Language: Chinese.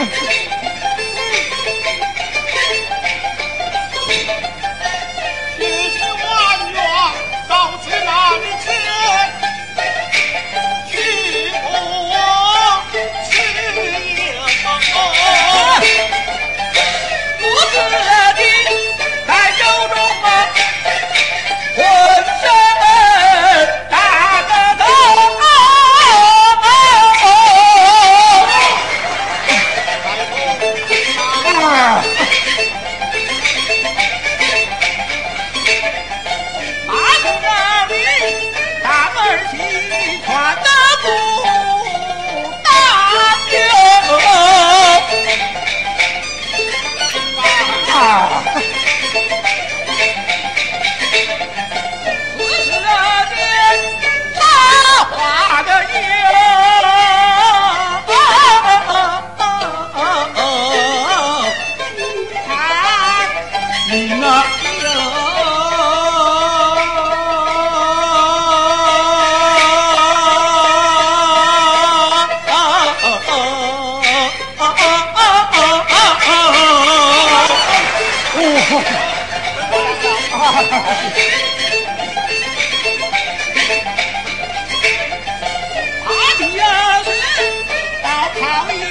放出去。大爹，大堂里。